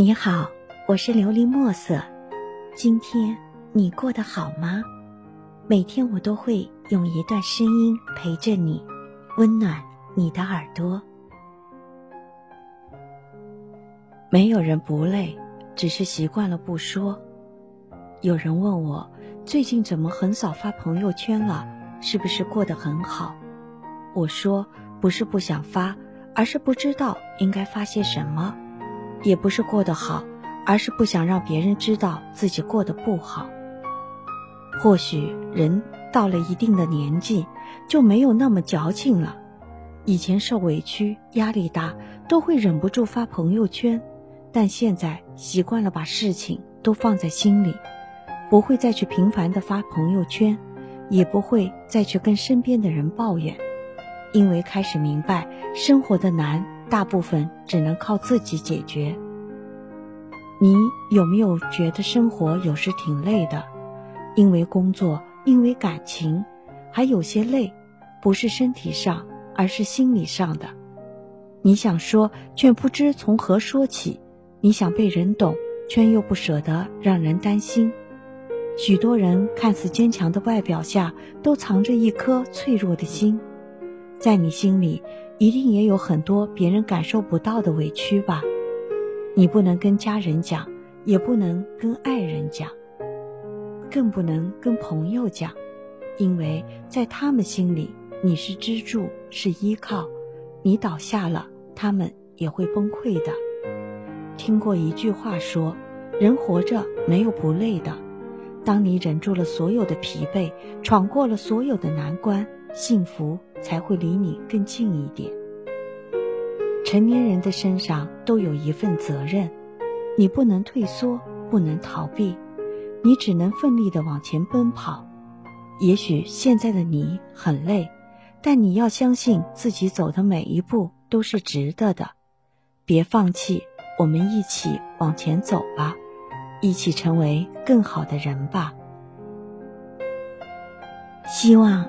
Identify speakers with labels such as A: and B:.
A: 你好，我是琉璃墨色。今天你过得好吗？每天我都会用一段声音陪着你，温暖你的耳朵。没有人不累，只是习惯了不说。有人问我，最近怎么很少发朋友圈了？是不是过得很好？我说，不是不想发，而是不知道应该发些什么。也不是过得好，而是不想让别人知道自己过得不好。或许人到了一定的年纪，就没有那么矫情了。以前受委屈、压力大，都会忍不住发朋友圈，但现在习惯了把事情都放在心里，不会再去频繁的发朋友圈，也不会再去跟身边的人抱怨，因为开始明白生活的难。大部分只能靠自己解决。你有没有觉得生活有时挺累的？因为工作，因为感情，还有些累，不是身体上，而是心理上的。你想说，却不知从何说起；你想被人懂，却又不舍得让人担心。许多人看似坚强的外表下，都藏着一颗脆弱的心。在你心里。一定也有很多别人感受不到的委屈吧？你不能跟家人讲，也不能跟爱人讲，更不能跟朋友讲，因为在他们心里你是支柱，是依靠。你倒下了，他们也会崩溃的。听过一句话说：“人活着没有不累的。”当你忍住了所有的疲惫，闯过了所有的难关，幸福。才会离你更近一点。成年人的身上都有一份责任，你不能退缩，不能逃避，你只能奋力的往前奔跑。也许现在的你很累，但你要相信自己走的每一步都是值得的。别放弃，我们一起往前走吧，一起成为更好的人吧。希望